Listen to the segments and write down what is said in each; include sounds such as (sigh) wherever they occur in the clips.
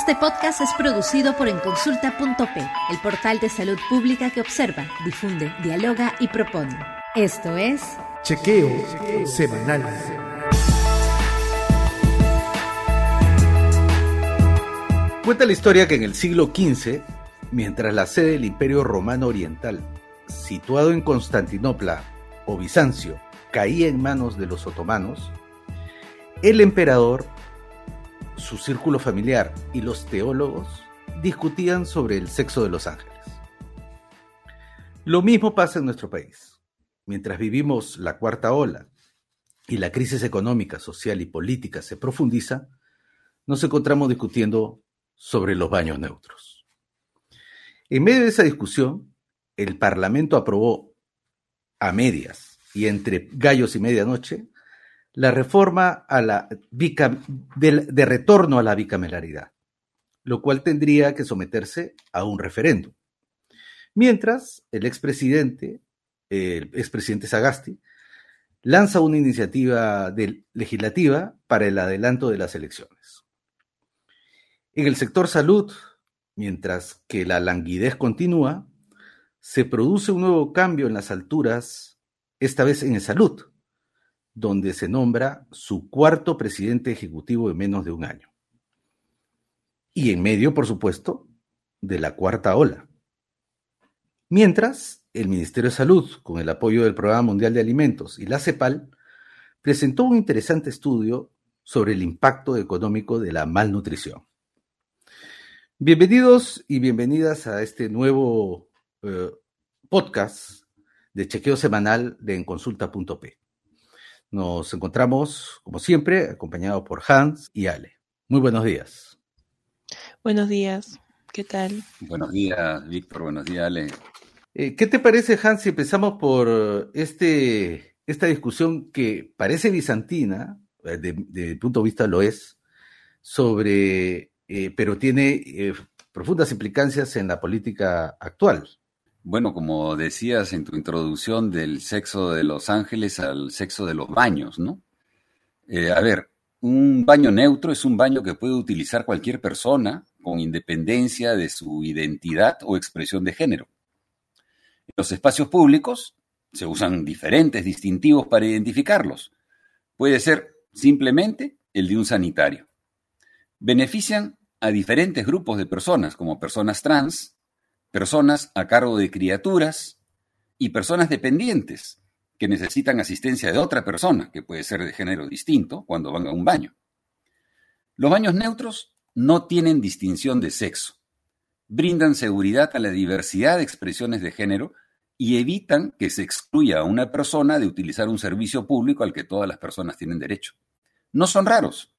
Este podcast es producido por enconsulta.p, el portal de salud pública que observa, difunde, dialoga y propone. Esto es Chequeo Semanal. Cuenta la historia que en el siglo XV, mientras la sede del Imperio Romano Oriental, situado en Constantinopla o Bizancio, caía en manos de los otomanos, el emperador su círculo familiar y los teólogos discutían sobre el sexo de los ángeles. Lo mismo pasa en nuestro país. Mientras vivimos la cuarta ola y la crisis económica, social y política se profundiza, nos encontramos discutiendo sobre los baños neutros. En medio de esa discusión, el Parlamento aprobó a medias y entre gallos y medianoche la reforma a la de, retorno a la bicameralidad, lo cual tendría que someterse a un referéndum. Mientras, el expresidente, el expresidente Sagasti, lanza una iniciativa legislativa para el adelanto de las elecciones. En el sector salud, mientras que la languidez continúa, se produce un nuevo cambio en las alturas, esta vez en salud, donde se nombra su cuarto presidente ejecutivo en menos de un año. Y en medio, por supuesto, de la cuarta ola. Mientras, el Ministerio de Salud, con el apoyo del Programa Mundial de Alimentos y la CEPAL, presentó un interesante estudio sobre el impacto económico de la malnutrición. Bienvenidos y bienvenidas a este nuevo eh, podcast de chequeo semanal de enconsulta.p. Nos encontramos, como siempre, acompañados por Hans y Ale. Muy buenos días. Buenos días, ¿qué tal? Buenos días, Víctor, buenos días, Ale. Eh, ¿Qué te parece, Hans, si empezamos por este, esta discusión que parece bizantina, eh, de, de punto de vista lo es, sobre, eh, pero tiene profundas implicancias en la política actual? Bueno, como decías en tu introducción del sexo de los ángeles al sexo de los baños, ¿no? Eh, a ver, un baño neutro es un baño que puede utilizar cualquier persona con independencia de su identidad o expresión de género. En los espacios públicos se usan diferentes distintivos para identificarlos. Puede ser simplemente el de un sanitario. Benefician a diferentes grupos de personas, como personas trans, personas a cargo de criaturas y personas dependientes que necesitan asistencia de otra persona, que puede ser de género distinto, cuando van a un baño. Los baños neutros no tienen distinción de sexo, brindan seguridad a la diversidad de expresiones de género y evitan que se excluya a una persona de utilizar un servicio público al que todas las personas tienen derecho. No son raros.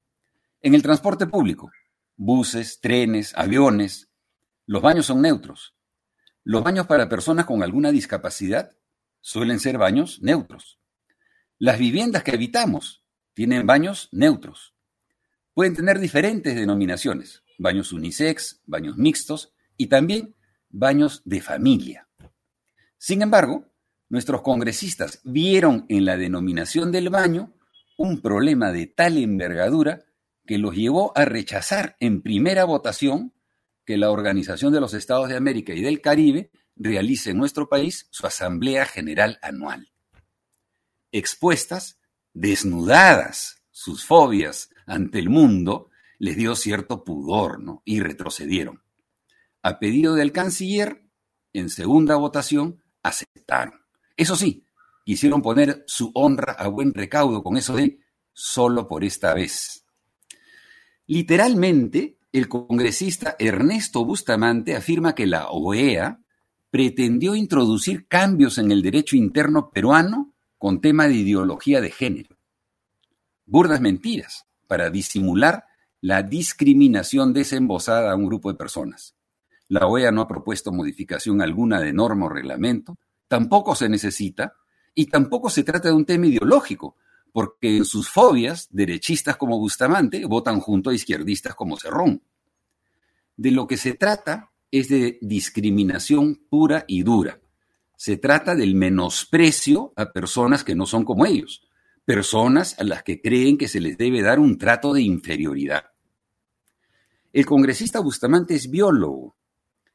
En el transporte público, buses, trenes, aviones, los baños son neutros los baños para personas con alguna discapacidad suelen ser baños neutros. Las viviendas que habitamos tienen baños neutros. Pueden tener diferentes denominaciones, baños unisex, baños mixtos y también baños de familia. Sin embargo, nuestros congresistas vieron en la denominación del baño un problema de tal envergadura que los llevó a rechazar en primera votación que la Organización de los Estados de América y del Caribe realice en nuestro país su Asamblea General Anual. Expuestas, desnudadas sus fobias ante el mundo, les dio cierto pudor y retrocedieron. A pedido del canciller, en segunda votación, aceptaron. Eso sí, quisieron poner su honra a buen recaudo con eso de solo por esta vez. Literalmente, el congresista Ernesto Bustamante afirma que la OEA pretendió introducir cambios en el derecho interno peruano con tema de ideología de género. Burdas mentiras para disimular la discriminación desembosada a un grupo de personas. La OEA no ha propuesto modificación alguna de norma o reglamento, tampoco se necesita, y tampoco se trata de un tema ideológico, porque en sus fobias, derechistas como Bustamante votan junto a izquierdistas como Cerrón. De lo que se trata es de discriminación pura y dura. Se trata del menosprecio a personas que no son como ellos, personas a las que creen que se les debe dar un trato de inferioridad. El congresista Bustamante es biólogo.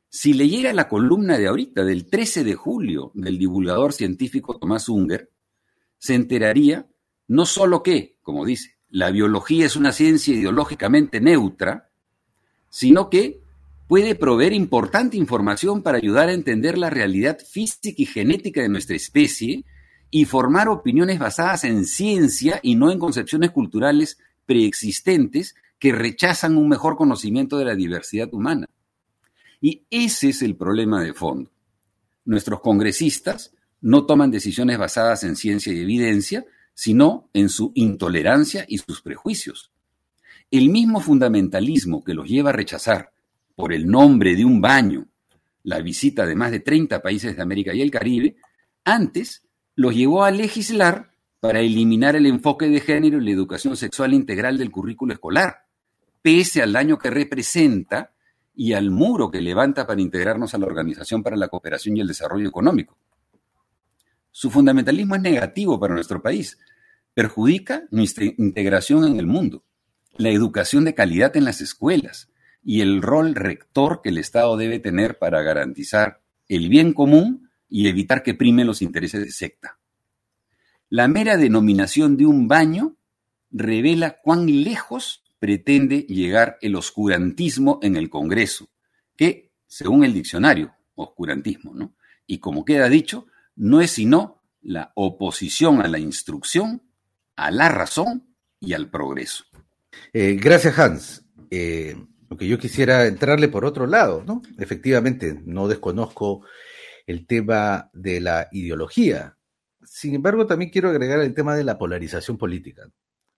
Si leyera la columna de ahorita, del 13 de julio, del divulgador científico Tomás Unger, se enteraría no solo que, como dice, la biología es una ciencia ideológicamente neutra, sino que puede proveer importante información para ayudar a entender la realidad física y genética de nuestra especie y formar opiniones basadas en ciencia y no en concepciones culturales preexistentes que rechazan un mejor conocimiento de la diversidad humana. Y ese es el problema de fondo. Nuestros congresistas no toman decisiones basadas en ciencia y evidencia, sino en su intolerancia y sus prejuicios. El mismo fundamentalismo que los lleva a rechazar, por el nombre de un baño, la visita de más de 30 países de América y el Caribe, antes los llevó a legislar para eliminar el enfoque de género y la educación sexual integral del currículo escolar, pese al daño que representa y al muro que levanta para integrarnos a la Organización para la Cooperación y el Desarrollo Económico. Su fundamentalismo es negativo para nuestro país, perjudica nuestra integración en el mundo, la educación de calidad en las escuelas y el rol rector que el Estado debe tener para garantizar el bien común y evitar que primen los intereses de secta. La mera denominación de un baño revela cuán lejos pretende llegar el oscurantismo en el Congreso, que, según el diccionario, oscurantismo, ¿no? Y como queda dicho, no es sino la oposición a la instrucción, a la razón y al progreso. Eh, gracias, Hans. Eh, lo que yo quisiera entrarle por otro lado, ¿no? Efectivamente, no desconozco el tema de la ideología. Sin embargo, también quiero agregar el tema de la polarización política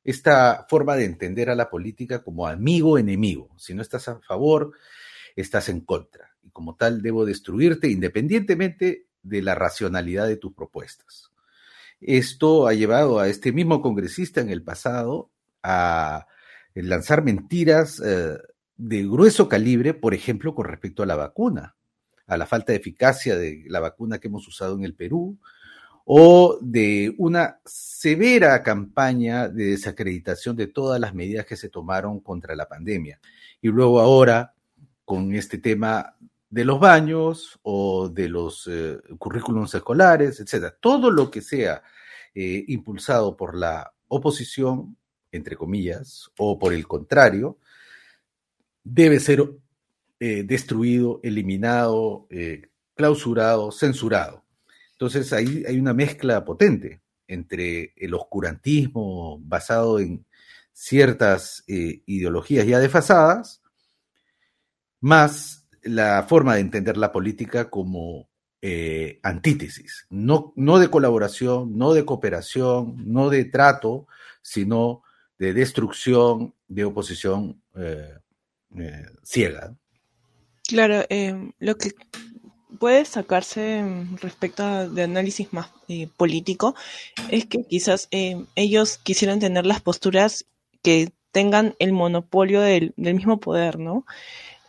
esta forma de entender a la política como amigo-enemigo. Si no estás a favor, estás en contra. Y como tal, debo destruirte independientemente de la racionalidad de tus propuestas. Esto ha llevado a este mismo congresista en el pasado a lanzar mentiras eh, de grueso calibre, por ejemplo, con respecto a la vacuna, a la falta de eficacia de la vacuna que hemos usado en el Perú, o de una severa campaña de desacreditación de todas las medidas que se tomaron contra la pandemia. Y luego ahora, con este tema de los baños o de los eh, currículums escolares, etcétera, todo lo que sea eh, impulsado por la oposición, entre comillas, o por el contrario, debe ser eh, destruido, eliminado, clausurado, censurado. Entonces ahí hay una mezcla potente entre el oscurantismo basado en ciertas eh, ideologías ya desfasadas, más la forma de entender la política como eh, antítesis, no, no de colaboración, no de cooperación, no de trato, sino de destrucción, de oposición eh, ciega. Claro, lo que puede sacarse respecto a, de análisis más eh, político es que quizás eh, ellos quisieran tener las posturas que tengan el monopolio del, mismo poder, ¿no?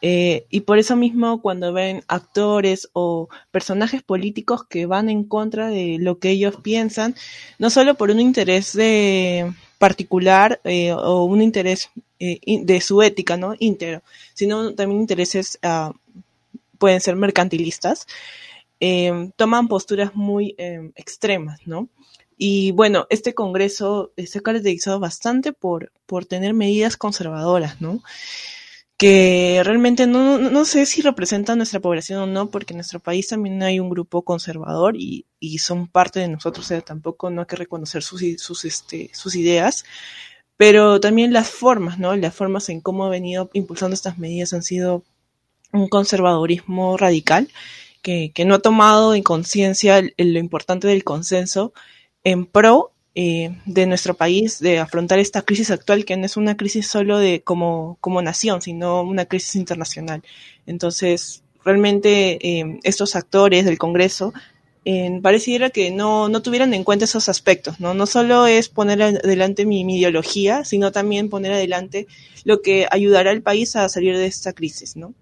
Eh, y por eso mismo cuando ven actores o personajes políticos que van en contra de lo que ellos piensan, no solo por un interés de particular o un interés de su ética, ¿no? Íntegro, sino también intereses uh, pueden ser mercantilistas, eh, toman posturas muy eh, extremas, ¿no? Y bueno, este Congreso se ha caracterizado bastante por, por tener medidas conservadoras, ¿no? Que realmente no, no sé si representan nuestra población o no, porque en nuestro país también hay un grupo conservador y, y son parte de nosotros, o sea, tampoco no hay que reconocer sus, sus, este, sus ideas, pero también las formas, ¿no? Las formas en cómo ha venido impulsando estas medidas han sido un conservadurismo radical que, no ha tomado en conciencia lo importante del consenso en pro eh, de nuestro país de afrontar esta crisis actual que no es una crisis solo de como, como nación, sino una crisis internacional. Entonces, realmente eh, estos actores del Congreso eh, pareciera que no, no tuvieran en cuenta esos aspectos, ¿no? No solo es poner adelante mi, mi, ideología, sino también poner adelante lo que ayudará al país a salir de esta crisis, ¿no?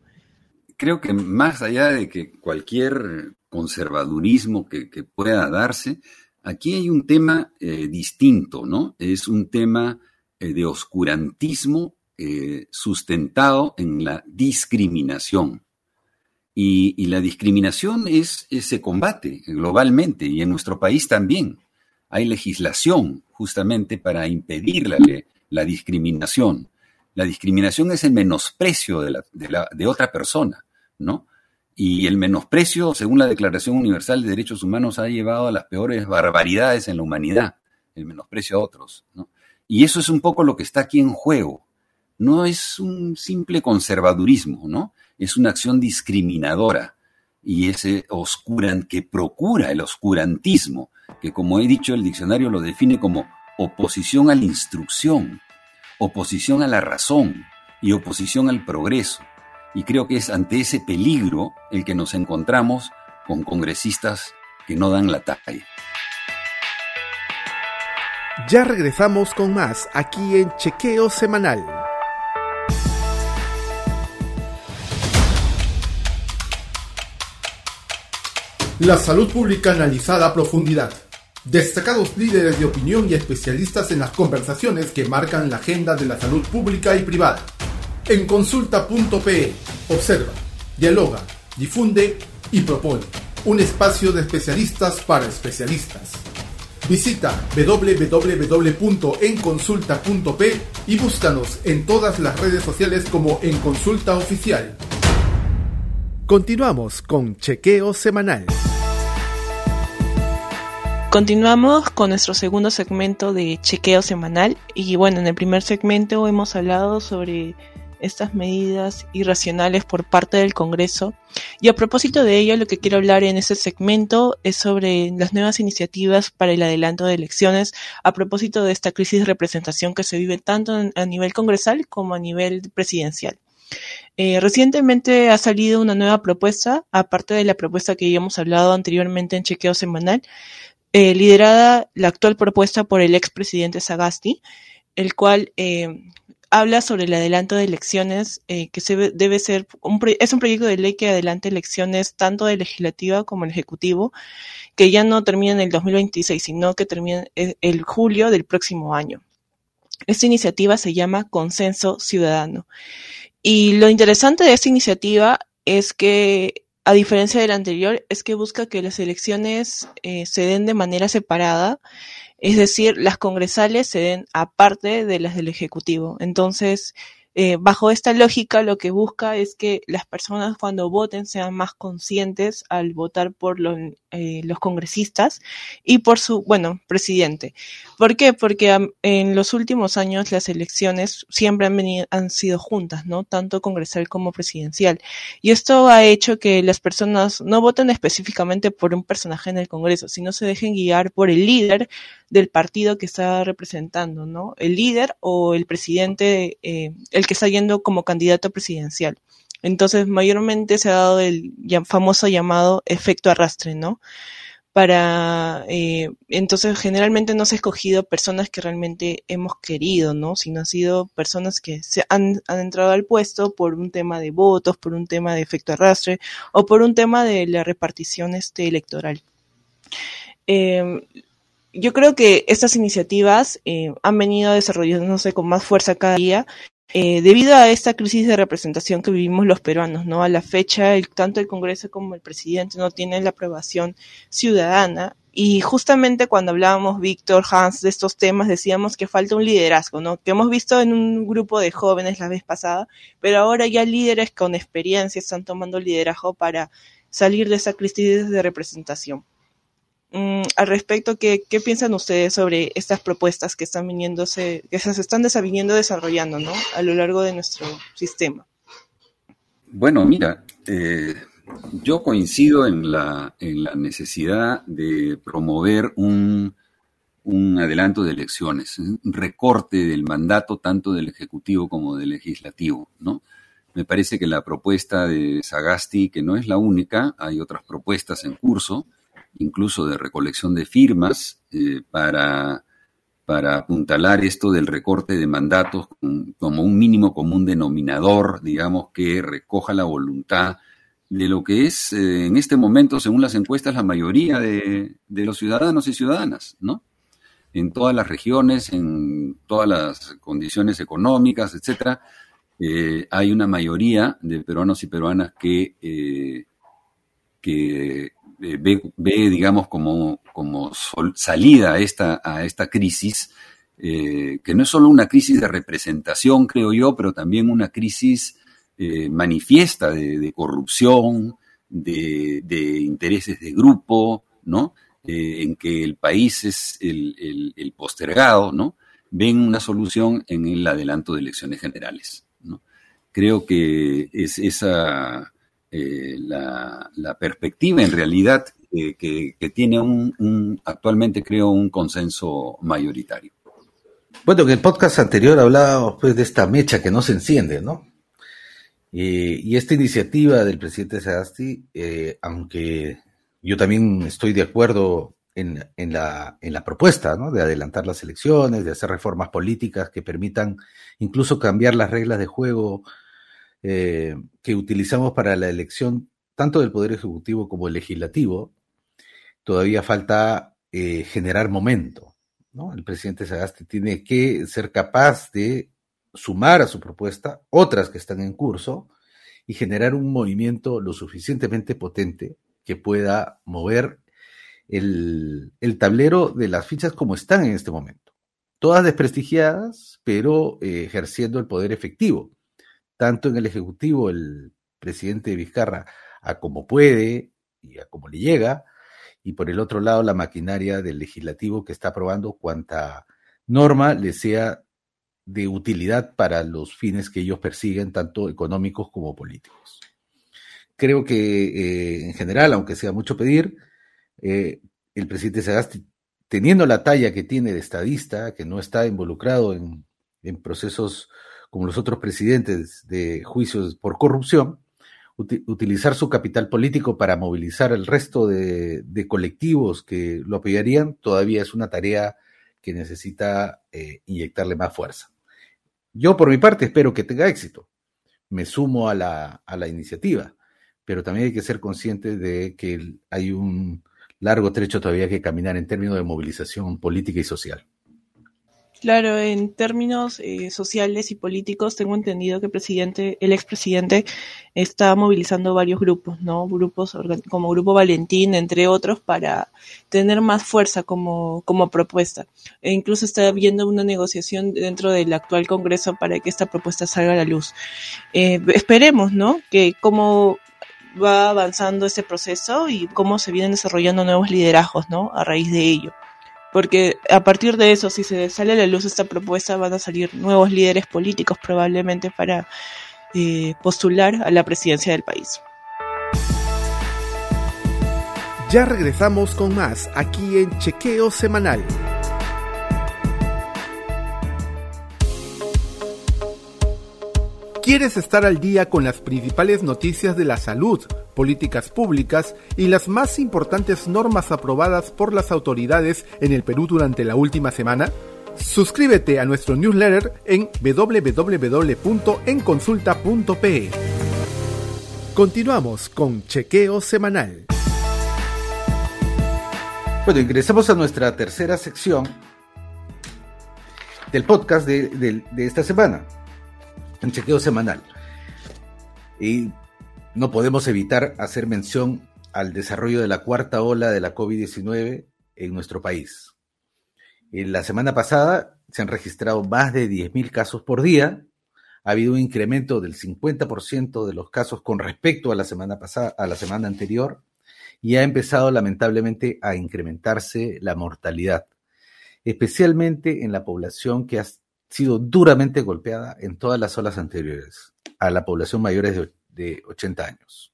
creo que más allá de que cualquier conservadurismo que, pueda darse, aquí hay un tema eh, distinto, ¿no? Es un tema eh, de oscurantismo eh, sustentado en la discriminación. Y, la discriminación es, se combate globalmente y en nuestro país también. Hay legislación justamente para impedir la, discriminación. La discriminación es el menosprecio de, de, otra persona, ¿no? Y el menosprecio, según la Declaración Universal de Derechos Humanos, ha llevado a las peores barbaridades en la humanidad, el menosprecio a otros. Y eso es un poco lo que está aquí en juego. No es un simple conservadurismo, ¿no? es una acción discriminadora y ese oscuran que procura el oscurantismo, que como he dicho el diccionario lo define como oposición a la instrucción, oposición a la razón y oposición al progreso. Y creo que es ante ese peligro el que nos encontramos con congresistas que no dan la talla. Ya regresamos con más aquí en Chequeo Semanal. La salud pública analizada a profundidad. Destacados líderes de opinión y especialistas en las conversaciones que marcan la agenda de la salud pública y privada. En consulta.pe, observa, dialoga, difunde y propone. Un espacio de especialistas para especialistas. Visita www.enconsulta.p y búscanos en todas las redes sociales como En Consulta Oficial. Continuamos con Chequeo Semanal. Continuamos con nuestro segundo segmento de chequeo semanal y bueno, en el primer segmento hemos hablado sobre estas medidas irracionales por parte del Congreso y a propósito de ello lo que quiero hablar en este segmento es sobre las nuevas iniciativas para el adelanto de elecciones a propósito de esta crisis de representación que se vive tanto a nivel congresal como a nivel presidencial. Eh, recientemente ha salido una nueva propuesta, aparte de la propuesta que ya hemos hablado anteriormente en chequeo semanal, eh, liderada la actual propuesta por el expresidente Sagasti, el cual eh, habla sobre el adelanto de elecciones, eh, que se debe ser un es un proyecto de ley que adelanta elecciones tanto de legislativa como el ejecutivo, que ya no termina en el 2026, sino que termina el julio del próximo año. Esta iniciativa se llama Consenso Ciudadano. Y lo interesante de esta iniciativa es que a diferencia de la anterior, es que busca que las elecciones eh, se den de manera separada, es decir, las congresales se den aparte de las del Ejecutivo. Entonces, eh, bajo esta lógica, lo que busca es que las personas cuando voten sean más conscientes al votar por los, eh, los congresistas y por su, bueno, presidente. ¿Por qué? Porque en los últimos años las elecciones siempre han, venido, han sido juntas, ¿no? Tanto congresal como presidencial. Y esto ha hecho que las personas no voten específicamente por un personaje en el Congreso, sino se dejen guiar por el líder del partido que está representando, ¿no? El líder o el presidente, eh, el que está yendo como candidato presidencial. Entonces, mayormente se ha dado el famoso llamado efecto arrastre, ¿no? Para, eh, entonces, generalmente no se ha escogido personas que realmente hemos querido, ¿no? Sino han sido personas que se han, han entrado al puesto por un tema de votos, por un tema de efecto arrastre o por un tema de la repartición este, electoral. Eh, yo creo que estas iniciativas eh, han venido desarrollándose con más fuerza cada día eh, debido a esta crisis de representación que vivimos los peruanos, ¿no? A la fecha, tanto el Congreso como el presidente no tienen la aprobación ciudadana. Y justamente cuando hablábamos, Víctor, Hans, de estos temas, decíamos que falta un liderazgo, ¿no? Que hemos visto en un grupo de jóvenes la vez pasada, pero ahora ya líderes con experiencia están tomando liderazgo para salir de esa crisis de representación. Mm, al respecto, ¿qué, ¿qué, piensan ustedes sobre estas propuestas que están viniéndose, que se están viniendo desarrollando ¿no? a lo largo de nuestro sistema? Bueno, mira, eh, yo coincido en la, en la necesidad de promover un, un adelanto de elecciones, un recorte del mandato tanto del Ejecutivo como del Legislativo, ¿no? Me parece que la propuesta de Sagasti, que no es la única, hay otras propuestas en curso, incluso de recolección de firmas eh, para, para apuntalar esto del recorte de mandatos como un mínimo común denominador, digamos, que recoja la voluntad de lo que es eh, en este momento, según las encuestas, la mayoría de, los ciudadanos y ciudadanas, ¿no? en todas las regiones, en todas las condiciones económicas, etcétera, eh, hay una mayoría de peruanos y peruanas que, que ve, ve, digamos, como, como salida a esta, a esta crisis, que no es solo una crisis de representación, creo yo, pero también una crisis manifiesta de, de corrupción, de, de, intereses de grupo, ¿no? en que el país es el, el, el postergado, ¿no? Ven una solución en el adelanto de elecciones generales creo que es esa eh, la, perspectiva en realidad eh, que, tiene un, actualmente creo un consenso mayoritario. Bueno, en el podcast anterior hablábamos pues de esta mecha que no se enciende, ¿no? y esta iniciativa del presidente Sagasti, eh, aunque yo también estoy de acuerdo en, en, la, en la propuesta, ¿no? De adelantar las elecciones, de hacer reformas políticas que permitan incluso cambiar las reglas de juego eh, que utilizamos para la elección tanto del Poder Ejecutivo como el Legislativo, todavía falta eh, generar momento. El presidente Sagasti tiene que ser capaz de sumar a su propuesta otras que están en curso y generar un movimiento lo suficientemente potente que pueda mover el, el tablero de las fichas como están en este momento. Todas desprestigiadas, pero eh, ejerciendo el poder efectivo tanto en el Ejecutivo, el presidente Vizcarra, a como puede y a como le llega, y por el otro lado la maquinaria del legislativo que está aprobando cuanta norma le sea de utilidad para los fines que ellos persiguen, tanto económicos como políticos. Creo que eh, en general, aunque sea mucho pedir, eh, el presidente Sagasti, teniendo la talla que tiene de estadista, que no está involucrado en, en procesos como los otros presidentes de juicios por corrupción, utilizar su capital político para movilizar el resto de, colectivos que lo apoyarían, todavía es una tarea que necesita eh, inyectarle más fuerza. Yo, por mi parte, espero que tenga éxito. Me sumo a la, a la iniciativa, pero también hay que ser conscientes de que hay un largo trecho todavía que caminar en términos de movilización política y social. Claro, en términos eh, sociales y políticos, tengo entendido que el presidente, el expresidente, está movilizando varios grupos, ¿no? Grupos como Grupo Valentín, entre otros, para tener más fuerza como, como propuesta. E incluso está habiendo una negociación dentro del actual Congreso para que esta propuesta salga a la luz. Eh, esperemos, ¿no? Que cómo va avanzando este proceso y cómo se vienen desarrollando nuevos liderazgos, ¿no? A raíz de ello porque a partir de eso, si se sale a la luz esta propuesta, van a salir nuevos líderes políticos probablemente para eh, postular a la presidencia del país. Ya regresamos con más aquí en Chequeo Semanal. ¿Quieres estar al día con las principales noticias de la salud, políticas públicas y las más importantes normas aprobadas por las autoridades en el Perú durante la última semana? Suscríbete a nuestro newsletter en www.enconsulta.pe. Continuamos con Chequeo Semanal. Bueno, ingresamos a nuestra tercera sección del podcast de, de esta semana en chequeo semanal. Y no podemos evitar hacer mención al desarrollo de la cuarta ola de la COVID-19 en nuestro país. En la semana pasada se han registrado más de 10.000 casos por día. Ha habido un incremento del 50% de los casos con respecto a la semana pasada, a la semana anterior, y ha empezado lamentablemente a incrementarse la mortalidad, especialmente en la población que ha sido duramente golpeada en todas las olas anteriores a la población mayores de, 80 años.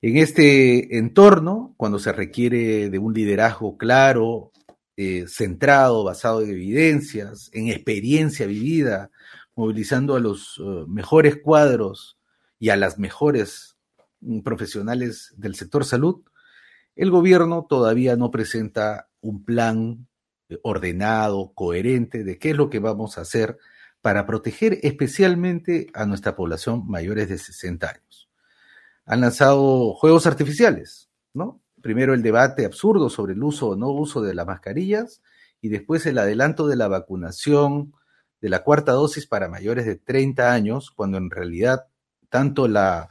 En este entorno, cuando se requiere de un liderazgo claro, eh, centrado, basado en evidencias, en experiencia vivida, movilizando a los eh, mejores cuadros y a las mejores mm, profesionales del sector salud, el gobierno todavía no presenta un plan ordenado, coherente de qué es lo que vamos a hacer para proteger especialmente a nuestra población mayores de 60 años. Han lanzado juegos artificiales, ¿no? Primero el debate absurdo sobre el uso o no uso de las mascarillas y después el adelanto de la vacunación de la cuarta dosis para mayores de 30 años, cuando en realidad tanto la,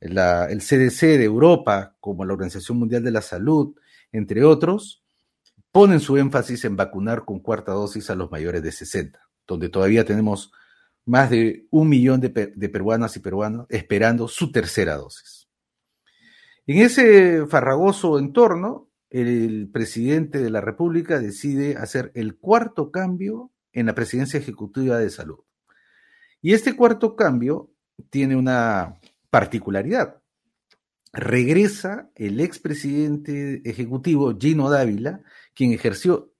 el CDC de Europa como la Organización Mundial de la Salud, entre otros, ponen su énfasis en vacunar con cuarta dosis a los mayores de 60, donde todavía tenemos más de un millón de, peruanas y peruanos esperando su tercera dosis. En ese farragoso entorno, el presidente de la República decide hacer el cuarto cambio en la presidencia ejecutiva de salud. Y este cuarto cambio tiene una particularidad. Regresa el expresidente ejecutivo Gino Dávila, quien ejerció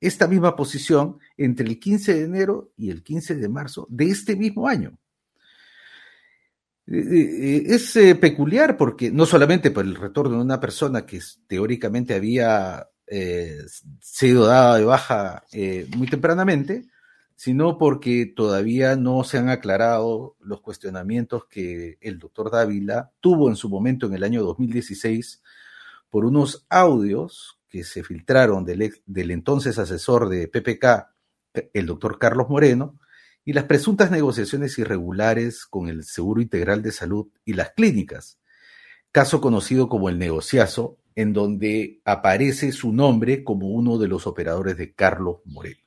esta misma posición entre el 15 de enero y el 15 de marzo de este mismo año. Eh, eh, es eh, peculiar porque no solamente por el retorno de una persona que teóricamente había sido dada de baja muy tempranamente, sino porque todavía no se han aclarado los cuestionamientos que el doctor Dávila tuvo en su momento en el año 2016 por unos audios que se filtraron del, entonces asesor de PPK, el doctor Carlos Moreno, y las presuntas negociaciones irregulares con el Seguro Integral de Salud y las clínicas, caso conocido como el negociazo, en donde aparece su nombre como uno de los operadores de Carlos Moreno.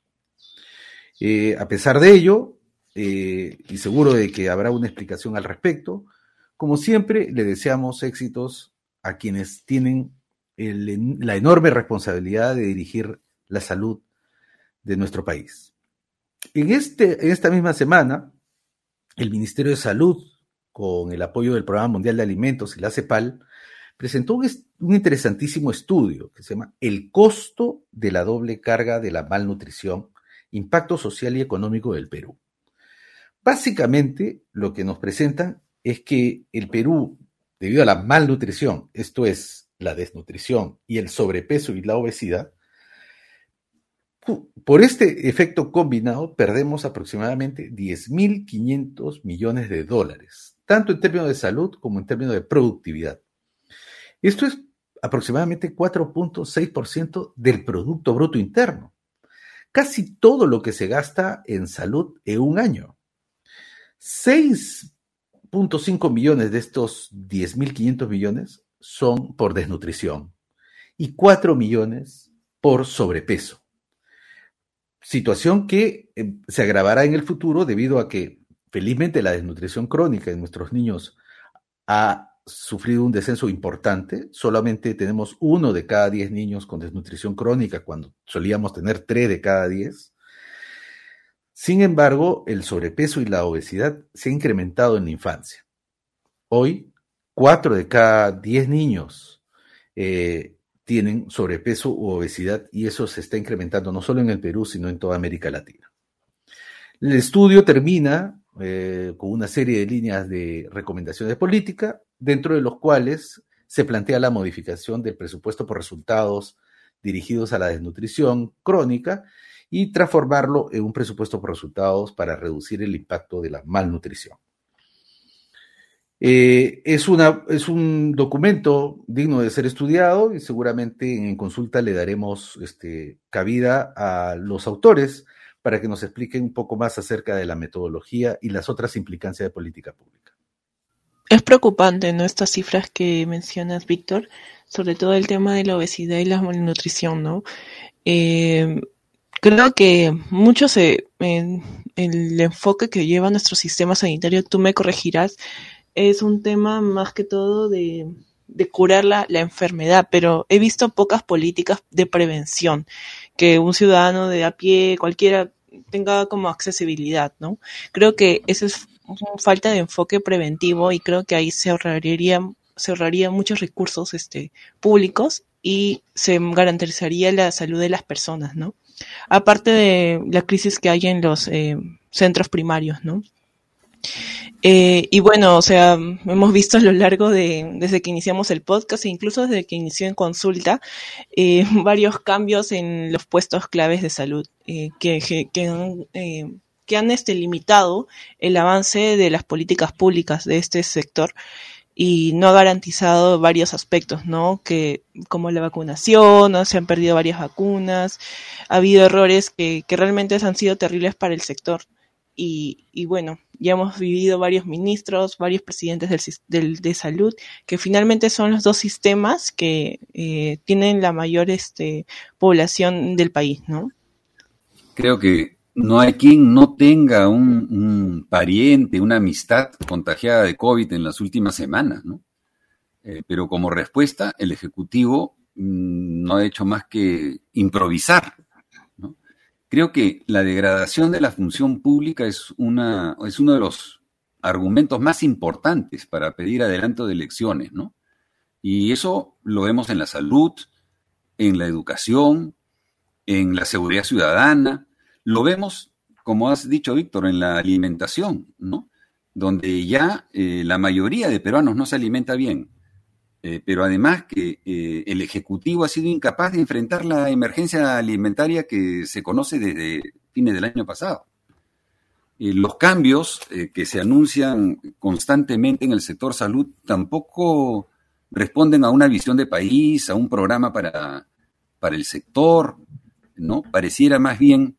Eh, a pesar de ello, eh, y seguro de que habrá una explicación al respecto, como siempre, le deseamos éxitos a quienes tienen la enorme responsabilidad de dirigir la salud de nuestro país. En, este, en esta misma semana, el Ministerio de Salud, con el apoyo del Programa Mundial de Alimentos y la CEPAL, presentó un, un, interesantísimo estudio que se llama El costo de la doble carga de la malnutrición impacto social y económico del Perú. Básicamente, lo que nos presentan es que el Perú, debido a la malnutrición, esto es, la desnutrición y el sobrepeso y la obesidad, por este efecto combinado perdemos aproximadamente 10.500 millones de dólares, tanto en términos de salud como en términos de productividad. Esto es aproximadamente 4.6% del Producto Bruto Interno casi todo lo que se gasta en salud en un año. 6.5 millones de estos 10.500 millones son por desnutrición y 4 millones por sobrepeso. Situación que eh, se agravará en el futuro debido a que felizmente la desnutrición crónica en nuestros niños ha sufrido un descenso importante. Solamente tenemos uno de cada diez niños con desnutrición crónica cuando solíamos tener tres de cada diez. Sin embargo, el sobrepeso y la obesidad se han incrementado en la infancia. Hoy, cuatro de cada diez niños eh, tienen sobrepeso u obesidad y eso se está incrementando no solo en el Perú, sino en toda América Latina. El estudio termina eh, con una serie de líneas de recomendaciones de política, dentro de los cuales se plantea la modificación del presupuesto por resultados dirigidos a la desnutrición crónica y transformarlo en un presupuesto por resultados para reducir el impacto de la malnutrición. Eh, es, una, es un documento digno de ser estudiado y seguramente en consulta le daremos este, cabida a los autores para que nos expliquen un poco más acerca de la metodología y las otras implicancias de política pública. Es preocupante, ¿no? Estas cifras que mencionas, Víctor, sobre todo el tema de la obesidad y la malnutrición, ¿no? Eh, creo que mucho se, el enfoque que lleva nuestro sistema sanitario, tú me corregirás, es un tema más que todo de, de curar la, la, enfermedad, pero he visto pocas políticas de prevención que un ciudadano de a pie, cualquiera, tenga como accesibilidad, ¿no? Creo que eso es falta de enfoque preventivo y creo que ahí se ahorraría, se ahorraría muchos recursos este, públicos y se garantizaría la salud de las personas, ¿no? Aparte de la crisis que hay en los eh, centros primarios, ¿no? Eh, y bueno, o sea, hemos visto a lo largo de, desde que iniciamos el podcast e incluso desde que inició en consulta, eh, (laughs) varios cambios en los puestos claves de salud eh, que, que, han, que han este, limitado el avance de las políticas públicas de este sector y no ha garantizado varios aspectos, ¿no? Que como la vacunación, se han perdido varias vacunas, ha habido errores que, que realmente han sido terribles para el sector. Y, y, bueno, ya hemos vivido varios ministros, varios presidentes del, del, de salud, que finalmente son los dos sistemas que eh, tienen la mayor este, población del país, ¿no? Creo que no hay quien no tenga un, pariente, una amistad contagiada de COVID en las últimas semanas, ¿no? Eh, pero como respuesta, el Ejecutivo mmm, no ha hecho más que improvisar. Creo que la degradación de la función pública es, una, es uno de los argumentos más importantes para pedir adelanto de elecciones, ¿no? Y eso lo vemos en la salud, en la educación, en la seguridad ciudadana, lo vemos, como has dicho, Víctor, en la alimentación, ¿no? Donde ya eh, la mayoría de peruanos no se alimenta bien, eh, pero además que eh, el Ejecutivo ha sido incapaz de enfrentar la emergencia alimentaria que se conoce desde fines del año pasado. los cambios que se anuncian constantemente en el sector salud tampoco responden a una visión de país, a un programa para, para el sector, ¿no? Pareciera más bien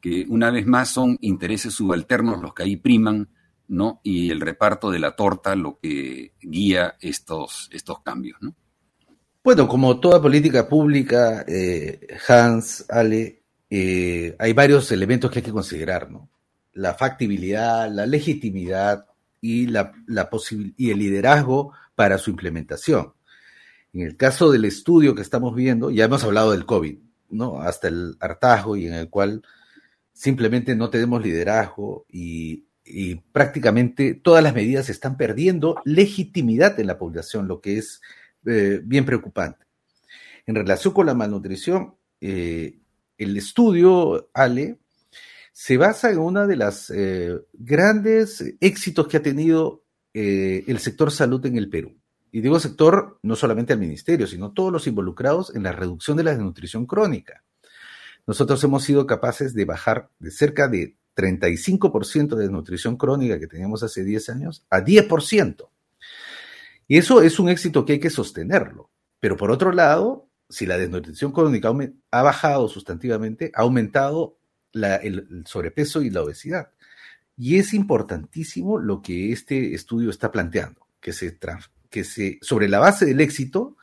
que una vez más son intereses subalternos los que ahí priman, ¿no? Y el reparto de la torta lo que guía estos, estos cambios, ¿no? Bueno, como toda política pública, eh, Hans, Ale, eh, hay varios elementos que hay que considerar, ¿no? La factibilidad, la legitimidad y, la, la y el liderazgo para su implementación. En el caso del estudio que estamos viendo, ya hemos hablado del COVID, ¿no? Hasta el hartazgo y en el cual simplemente no tenemos liderazgo y, y, prácticamente todas las medidas están perdiendo legitimidad en la población, lo que es eh, bien preocupante. En relación con la malnutrición, eh, el estudio, Ale, se basa en uno de los eh, grandes éxitos que ha tenido el sector salud en el Perú. Y digo sector no solamente al ministerio, sino todos los involucrados en la reducción de la desnutrición crónica nosotros hemos sido capaces de bajar de cerca de 35% de desnutrición crónica que teníamos hace 10 años a 10%. Y eso es un éxito que hay que sostenerlo. Pero por otro lado, si la desnutrición crónica ha bajado sustantivamente, ha aumentado la, el, el sobrepeso y la obesidad. Y es importantísimo lo que este estudio está planteando, que se, que se sobre la base del éxito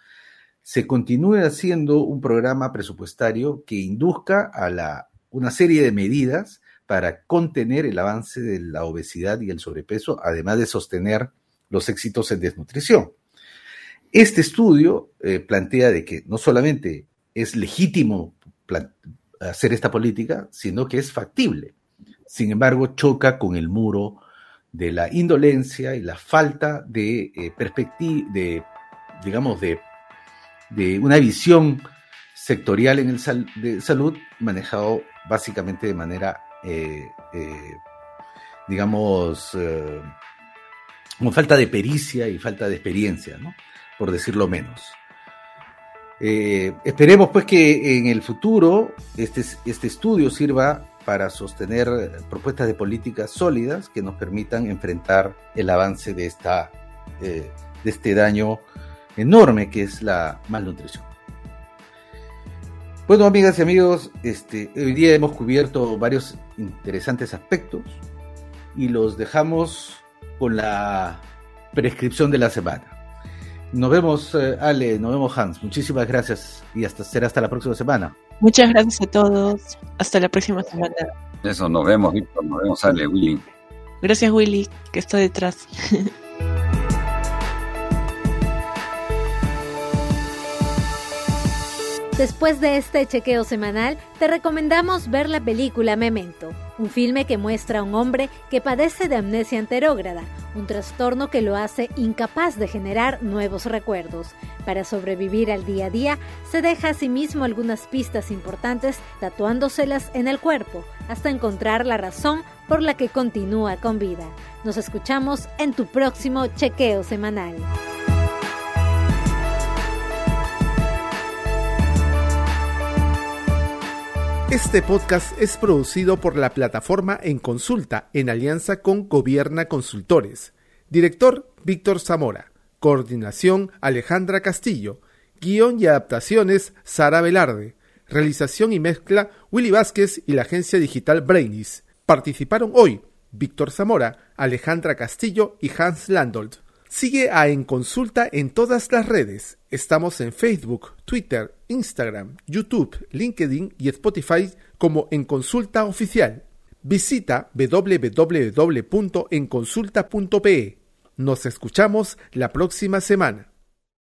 se continúe haciendo un programa presupuestario que induzca a la, una serie de medidas para contener el avance de la obesidad y el sobrepeso, además de sostener los éxitos en desnutrición. Este estudio eh, plantea de que no solamente es legítimo hacer esta política, sino que es factible. Sin embargo, choca con el muro de la indolencia y la falta de eh, perspectiva, de, digamos, de de una visión sectorial en el de salud manejado básicamente de manera, eh, eh, digamos, eh, con falta de pericia y falta de experiencia, ¿no? por decirlo menos. Esperemos pues que en el futuro este, este estudio sirva para sostener propuestas de políticas sólidas que nos permitan enfrentar el avance de, esta, de este daño enorme que es la malnutrición. Bueno, amigas y amigos, este, hoy día hemos cubierto varios interesantes aspectos y los dejamos con la prescripción de la semana. Nos vemos, eh, Ale, nos vemos, Hans. Muchísimas gracias y hasta será hasta la próxima semana. Muchas gracias a todos. Hasta la próxima semana. Eso, nos vemos, Víctor. Nos vemos, Ale, Willy. Gracias, Willy, que está detrás. (laughs) Después de este chequeo semanal, te recomendamos ver la película Memento, un filme que muestra a un hombre que padece de amnesia anterógrada, un trastorno que lo hace incapaz de generar nuevos recuerdos. Para sobrevivir al día a día, se deja a sí mismo algunas pistas importantes tatuándoselas en el cuerpo, hasta encontrar la razón por la que continúa con vida. Nos escuchamos en tu próximo chequeo semanal. Este podcast es producido por la plataforma En Consulta en alianza con Gobierna Consultores. Director Víctor Zamora. Coordinación Alejandra Castillo. Guión y adaptaciones Sara Velarde. Realización y mezcla Willy Vázquez y la agencia digital Brainis. Participaron hoy Víctor Zamora, Alejandra Castillo y Hans Landolt. Sigue a En Consulta en todas las redes. Estamos en Facebook, Twitter, Instagram, YouTube, LinkedIn y Spotify como En Consulta Oficial. Visita www.enconsulta.pe. Nos escuchamos la próxima semana.